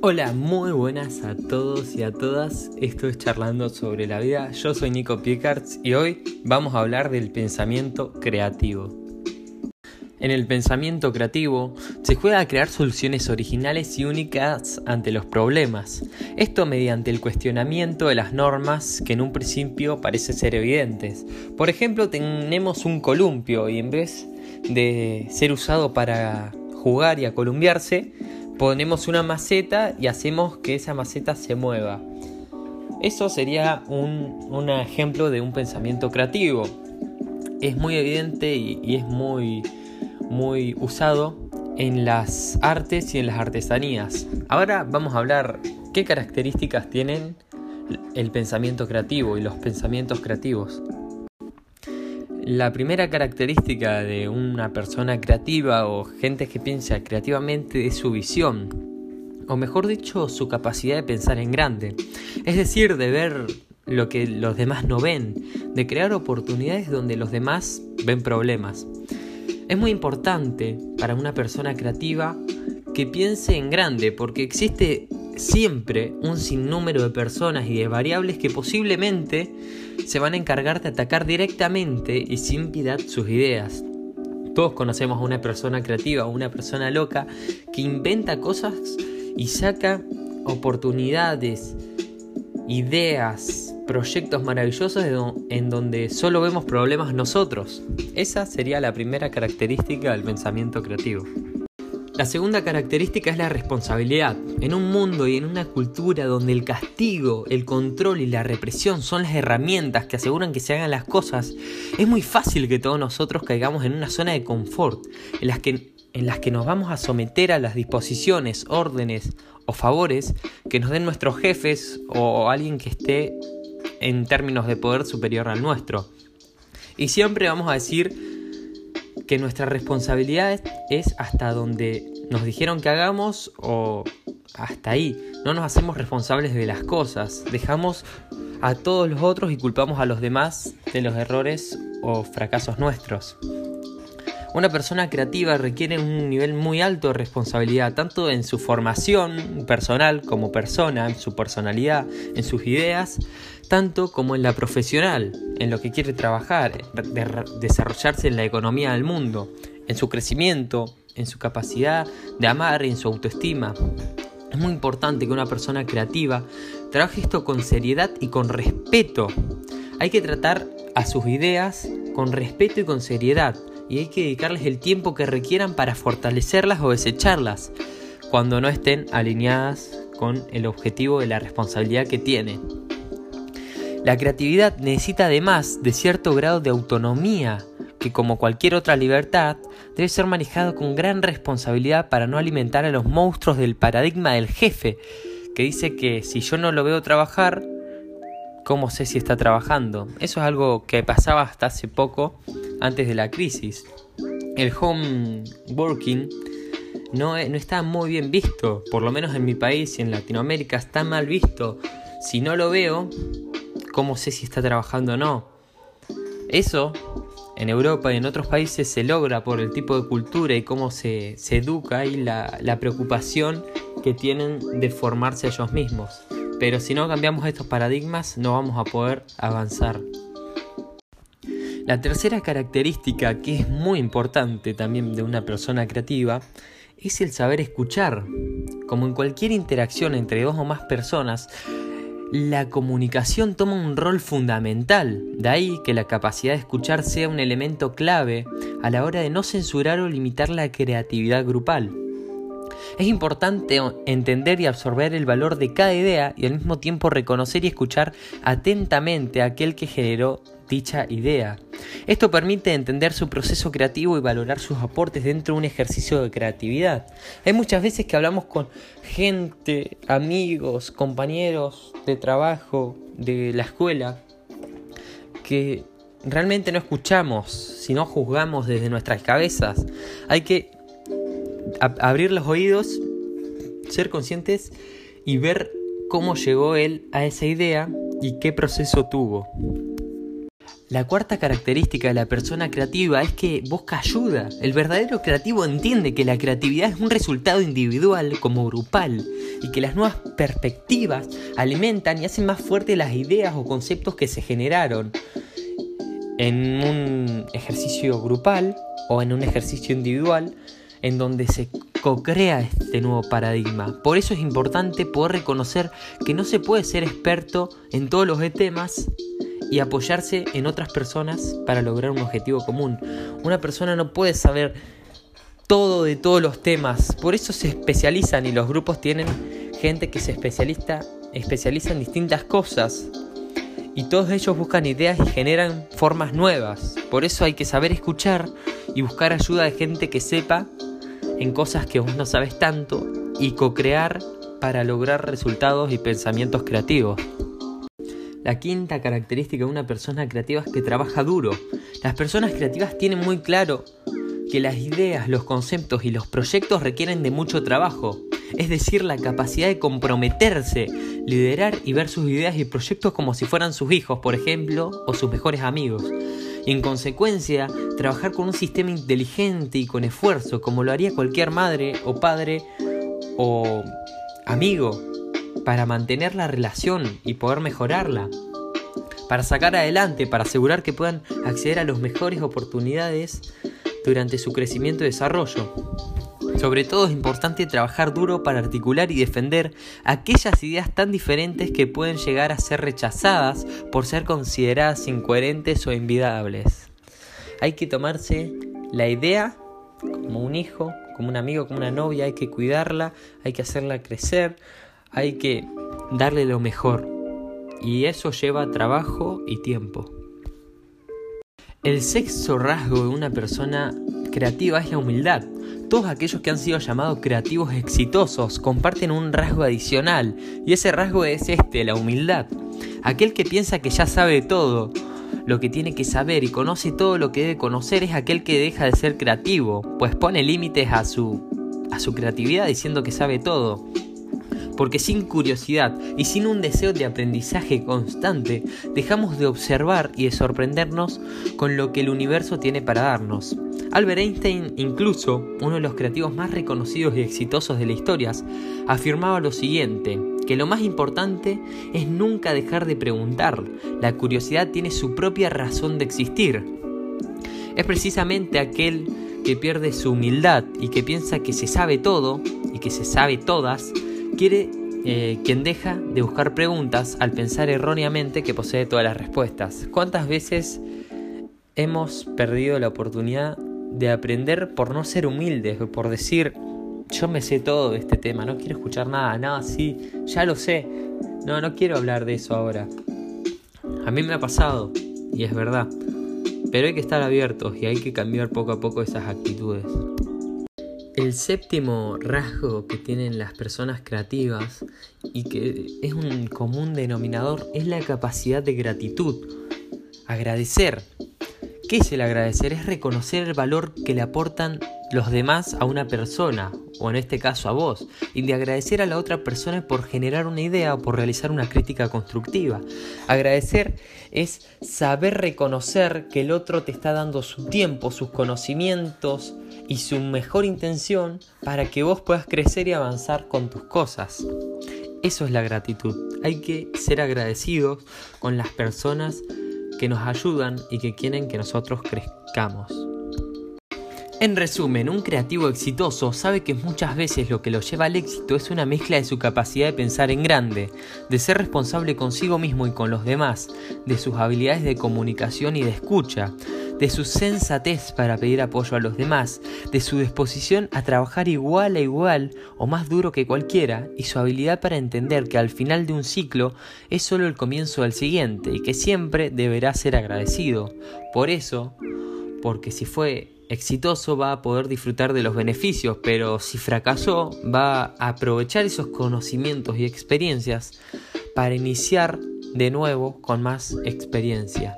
Hola, muy buenas a todos y a todas. Esto es Charlando sobre la vida. Yo soy Nico Piecards y hoy vamos a hablar del pensamiento creativo. En el pensamiento creativo se juega a crear soluciones originales y únicas ante los problemas. Esto mediante el cuestionamiento de las normas que en un principio parecen ser evidentes. Por ejemplo, tenemos un columpio y en vez de ser usado para jugar y a columpiarse, ponemos una maceta y hacemos que esa maceta se mueva. Eso sería un, ejemplo de un pensamiento creativo. Es muy evidente y, es muy, muy usado en las artes y en las artesanías. Ahora vamos a hablar qué características tienen el pensamiento creativo y los pensamientos creativos. La primera característica de una persona creativa o gente que piensa creativamente es su visión, o mejor dicho, su capacidad de pensar en grande, es decir, de ver lo que los demás no ven, de crear oportunidades donde los demás ven problemas. Es muy importante para una persona creativa que piense en grande, porque existe siempre un sinnúmero de personas y de variables que posiblemente se van a encargar de atacar directamente y sin piedad sus ideas. Todos conocemos a una persona creativa o una persona loca que inventa cosas y saca oportunidades, ideas, proyectos maravillosos en donde solo vemos problemas nosotros. Esa sería la primera característica del pensamiento creativo. La segunda característica es la responsabilidad. En un mundo y en una cultura donde el castigo, el control y la represión son las herramientas que aseguran que se hagan las cosas, es muy fácil que todos nosotros caigamos en una zona de confort, en las que, en las que nos vamos a someter a las disposiciones, órdenes o favores que nos den nuestros jefes o alguien que esté en términos de poder superior al nuestro. Y siempre vamos a decir que nuestra responsabilidad es hasta donde nos dijeron que hagamos o hasta ahí. No nos hacemos responsables de las cosas. Dejamos a todos los otros y culpamos a los demás de los errores o fracasos nuestros. Una persona creativa requiere un nivel muy alto de responsabilidad, tanto en su formación personal como persona, en su personalidad, en sus ideas, tanto como en la profesional, en lo que quiere trabajar, desarrollarse en la economía del mundo, en su crecimiento, en su capacidad de amar y en su autoestima. Es muy importante que una persona creativa trabaje esto con seriedad y con respeto. Hay que tratar a sus ideas con respeto y con seriedad y hay que dedicarles el tiempo que requieran para fortalecerlas o desecharlas cuando no estén alineadas con el objetivo de la responsabilidad que tienen. La creatividad necesita además de cierto grado de autonomía que como cualquier otra libertad debe ser manejado con gran responsabilidad para no alimentar a los monstruos del paradigma del jefe, que dice que si yo no lo veo trabajar, ¿cómo sé si está trabajando? Eso es algo que pasaba hasta hace poco antes de la crisis. El home working no, no está muy bien visto, por lo menos en mi país y en Latinoamérica está mal visto. Si no lo veo, ¿cómo sé si está trabajando o no? Eso en Europa y en otros países se logra por el tipo de cultura y cómo se, educa y la, la preocupación que tienen de formarse ellos mismos. Pero si no cambiamos estos paradigmas no vamos a poder avanzar. La tercera característica que es muy importante también de una persona creativa es el saber escuchar. Como en cualquier interacción entre dos o más personas, la comunicación toma un rol fundamental. De ahí que la capacidad de escuchar sea un elemento clave a la hora de no censurar o limitar la creatividad grupal. Es importante entender y absorber el valor de cada idea y al mismo tiempo reconocer y escuchar atentamente a aquel que generó dicha idea. Esto permite entender su proceso creativo y valorar sus aportes dentro de un ejercicio de creatividad. Hay muchas veces que hablamos con gente, amigos, compañeros de trabajo, de la escuela, que realmente no escuchamos, sino juzgamos desde nuestras cabezas. Hay que abrir los oídos, ser conscientes y ver cómo llegó él a esa idea y qué proceso tuvo. La cuarta característica de la persona creativa es que busca ayuda. El verdadero creativo entiende que la creatividad es un resultado individual como grupal y que las nuevas perspectivas alimentan y hacen más fuertes las ideas o conceptos que se generaron en un ejercicio grupal o en un ejercicio individual en donde se co-crea este nuevo paradigma. Por eso es importante poder reconocer que no se puede ser experto en todos los temas y apoyarse en otras personas para lograr un objetivo común. Una persona no puede saber todo de todos los temas, por eso se especializan y los grupos tienen gente que se especializa, especializa en distintas cosas y todos ellos buscan ideas y generan formas nuevas. Por eso hay que saber escuchar y buscar ayuda de gente que sepa en cosas que vos no sabes tanto y co-crear para lograr resultados y pensamientos creativos. La quinta característica de una persona creativa es que trabaja duro. Las personas creativas tienen muy claro que las ideas, los conceptos y los proyectos requieren de mucho trabajo, es decir, la capacidad de comprometerse, liderar y ver sus ideas y proyectos como si fueran sus hijos, por ejemplo, o sus mejores amigos. Y en consecuencia, trabajar con un sistema inteligente y con esfuerzo, como lo haría cualquier madre o padre o amigo, para mantener la relación y poder mejorarla, para sacar adelante, para asegurar que puedan acceder a las mejores oportunidades durante su crecimiento y desarrollo. Sobre todo es importante trabajar duro para articular y defender aquellas ideas tan diferentes que pueden llegar a ser rechazadas por ser consideradas incoherentes o invidables. Hay que tomarse la idea como un hijo, como un amigo, como una novia, hay que cuidarla, hay que hacerla crecer, hay que darle lo mejor. Y eso lleva trabajo y tiempo. El sexto rasgo de una persona creativa es la humildad. Todos aquellos que han sido llamados creativos exitosos comparten un rasgo adicional y ese rasgo es este, la humildad. Aquel que piensa que ya sabe todo, lo que tiene que saber y conoce todo lo que debe conocer es aquel que deja de ser creativo, pues pone límites a su, a su creatividad diciendo que sabe todo porque sin curiosidad y sin un deseo de aprendizaje constante, dejamos de observar y de sorprendernos con lo que el universo tiene para darnos. Albert Einstein, incluso uno de los creativos más reconocidos y exitosos de la historia, afirmaba lo siguiente, que lo más importante es nunca dejar de preguntar. La curiosidad tiene su propia razón de existir. Es precisamente aquel que pierde su humildad y que piensa que se sabe todo y que se sabe todas, quiere eh, quien deja de buscar preguntas al pensar erróneamente que posee todas las respuestas. ¿Cuántas veces hemos perdido la oportunidad de aprender por no ser humildes, por decir, yo me sé todo de este tema, no quiero escuchar nada, nada, sí, ya lo sé, no, no quiero hablar de eso ahora. A mí me ha pasado, y es verdad, pero hay que estar abiertos y hay que cambiar poco a poco esas actitudes. El séptimo rasgo que tienen las personas creativas y que es un común denominador es la capacidad de gratitud. Agradecer. ¿Qué es el agradecer? Es reconocer el valor que le aportan los demás a una persona, o en este caso a vos, y de agradecer a la otra persona por generar una idea o por realizar una crítica constructiva. Agradecer es saber reconocer que el otro te está dando su tiempo, sus conocimientos, y su mejor intención para que vos puedas crecer y avanzar con tus cosas. Eso es la gratitud. Hay que ser agradecidos con las personas que nos ayudan y que quieren que nosotros crezcamos. En resumen, un creativo exitoso sabe que muchas veces lo que lo lleva al éxito es una mezcla de su capacidad de pensar en grande, de ser responsable consigo mismo y con los demás, de sus habilidades de comunicación y de escucha, de su sensatez para pedir apoyo a los demás, de su disposición a trabajar igual a igual o más duro que cualquiera y su habilidad para entender que al final de un ciclo es solo el comienzo del siguiente y que siempre deberá ser agradecido. Por eso, porque si fue exitoso va a poder disfrutar de los beneficios, pero si fracasó va a aprovechar esos conocimientos y experiencias para iniciar de nuevo con más experiencia.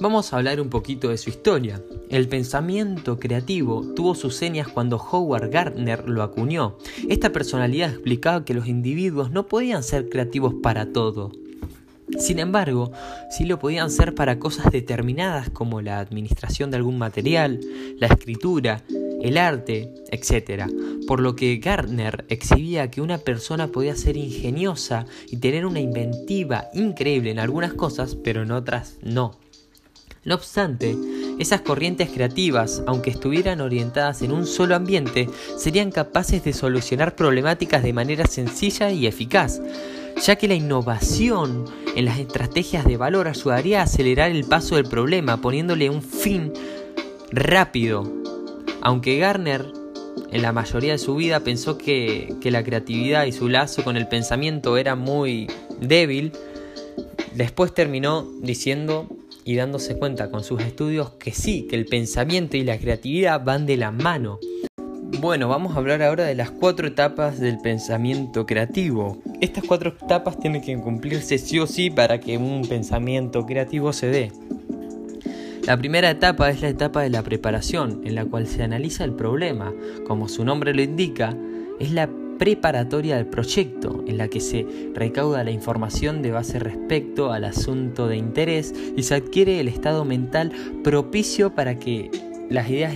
Vamos a hablar un poquito de su historia. El pensamiento creativo tuvo sus señas cuando Howard Gardner lo acuñó. Esta personalidad explicaba que los individuos no podían ser creativos para todo. Sin embargo, sí lo podían ser para cosas determinadas como la administración de algún material, la escritura, el arte, etc. Por lo que Gardner exhibía que una persona podía ser ingeniosa y tener una inventiva increíble en algunas cosas, pero en otras no. No obstante, esas corrientes creativas, aunque estuvieran orientadas en un solo ambiente, serían capaces de solucionar problemáticas de manera sencilla y eficaz, ya que la innovación en las estrategias de valor ayudaría a acelerar el paso del problema, poniéndole un fin rápido. Aunque Garner en la mayoría de su vida pensó que, que, la creatividad y su lazo con el pensamiento era muy débil, después terminó diciendo y dándose cuenta con sus estudios que sí, que el pensamiento y la creatividad van de la mano. Bueno, vamos a hablar ahora de las cuatro etapas del pensamiento creativo. Estas cuatro etapas tienen que cumplirse sí o sí para que un pensamiento creativo se dé. La primera etapa es la etapa de la preparación, en la cual se analiza el problema. Como su nombre lo indica, es la preparatoria del proyecto, en la que se recauda la información de base respecto al asunto de interés y se adquiere el estado mental propicio para que las ideas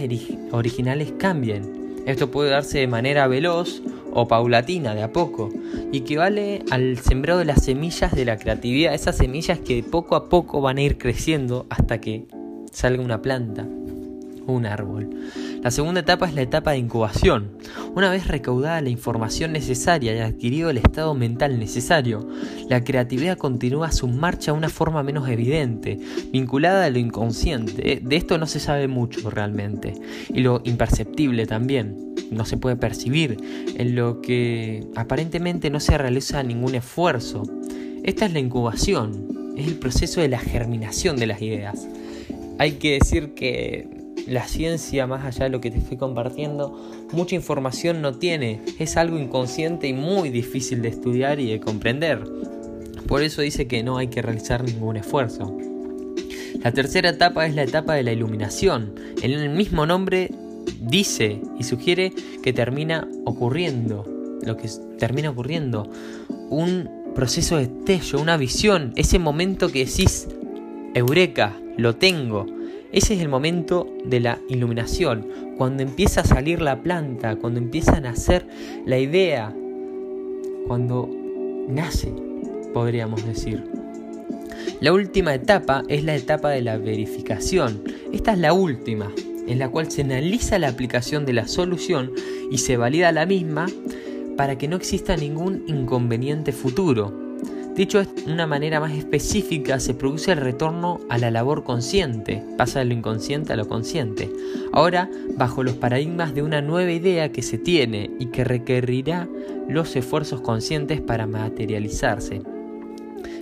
originales cambien. Esto puede darse de manera veloz o paulatina, de a poco, y que vale al sembrado de las semillas de la creatividad, esas semillas que poco a poco van a ir creciendo hasta que salga una planta un árbol. La segunda etapa es la etapa de incubación. Una vez recaudada la información necesaria y adquirido el estado mental necesario, la creatividad continúa su marcha de una forma menos evidente, vinculada a lo inconsciente. De esto no se sabe mucho realmente. Y lo imperceptible también. No se puede percibir, en lo que aparentemente no se realiza ningún esfuerzo. Esta es la incubación, es el proceso de la germinación de las ideas. Hay que decir que la ciencia, más allá de lo que te estoy compartiendo, mucha información no tiene. Es algo inconsciente y muy difícil de estudiar y de comprender. Por eso dice que no hay que realizar ningún esfuerzo. La tercera etapa es la etapa de la iluminación. En el mismo nombre dice y sugiere que termina ocurriendo, lo que termina ocurriendo, un proceso de estello, una visión, ese momento que decís, eureka, lo tengo, ese es el momento de la iluminación, cuando empieza a salir la planta, cuando empieza a nacer la idea, cuando nace, podríamos decir. La última etapa es la etapa de la verificación. Esta es la última, en la cual se analiza la aplicación de la solución y se valida la misma para que no exista ningún inconveniente futuro. Dicho de una manera más específica, se produce el retorno a la labor consciente, pasa de lo inconsciente a lo consciente. Ahora, bajo los paradigmas de una nueva idea que se tiene y que requerirá los esfuerzos conscientes para materializarse.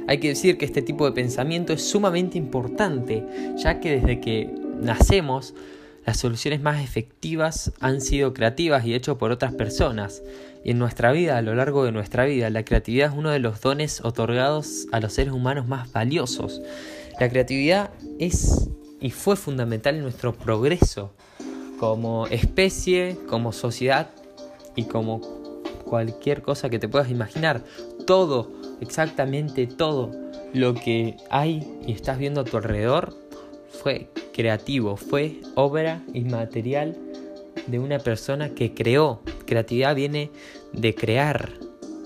Hay que decir que este tipo de pensamiento es sumamente importante, ya que desde que nacemos las soluciones más efectivas han sido creativas y hechas por otras personas. En nuestra vida, a lo largo de nuestra vida, la creatividad es uno de los dones otorgados a los seres humanos más valiosos. La creatividad es y fue fundamental en nuestro progreso como especie, como sociedad y como cualquier cosa que te puedas imaginar. Todo, exactamente todo lo que hay y estás viendo a tu alrededor fue creativo, fue obra inmaterial de una persona que creó. Creatividad viene de crear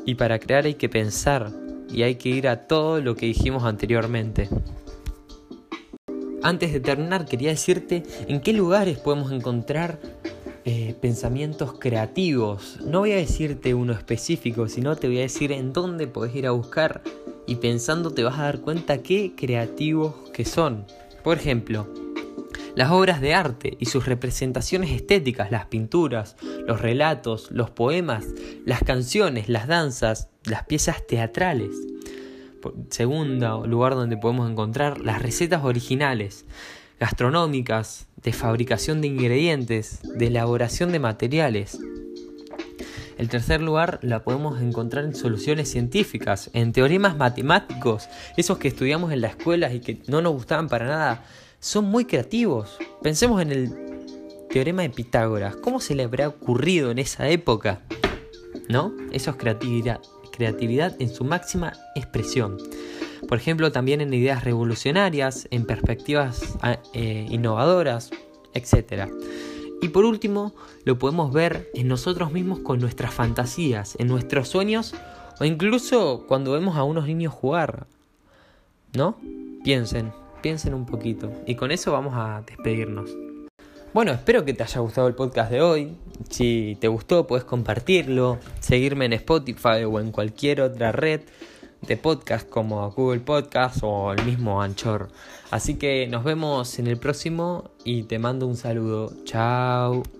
y para crear hay que pensar y hay que ir a todo lo que dijimos anteriormente. Antes de terminar quería decirte en qué lugares podemos encontrar eh, pensamientos creativos. No voy a decirte uno específico, sino te voy a decir en dónde podés ir a buscar y pensando te vas a dar cuenta qué creativos que son. Por ejemplo, las obras de arte y sus representaciones estéticas, las pinturas, los relatos, los poemas, las canciones, las danzas, las piezas teatrales. Segundo lugar donde podemos encontrar las recetas originales, gastronómicas, de fabricación de ingredientes, de elaboración de materiales. El tercer lugar la podemos encontrar en soluciones científicas, en teoremas matemáticos, esos que estudiamos en la escuela y que no nos gustaban para nada, son muy creativos. Pensemos en el teorema de Pitágoras. ¿Cómo se le habrá ocurrido en esa época? ¿No? Eso es creatividad, creatividad en su máxima expresión. Por ejemplo, también en ideas revolucionarias, en perspectivas ah, eh, innovadoras, etc. Y por último, lo podemos ver en nosotros mismos con nuestras fantasías, en nuestros sueños o incluso cuando vemos a unos niños jugar. ¿No? Piensen, piensen un poquito. Y con eso vamos a despedirnos. Bueno, espero que te haya gustado el podcast de hoy. Si te gustó, puedes compartirlo, seguirme en Spotify o en cualquier otra red de podcast como Google Podcast o el mismo Anchor. Así que nos vemos en el próximo y te mando un saludo. Chao.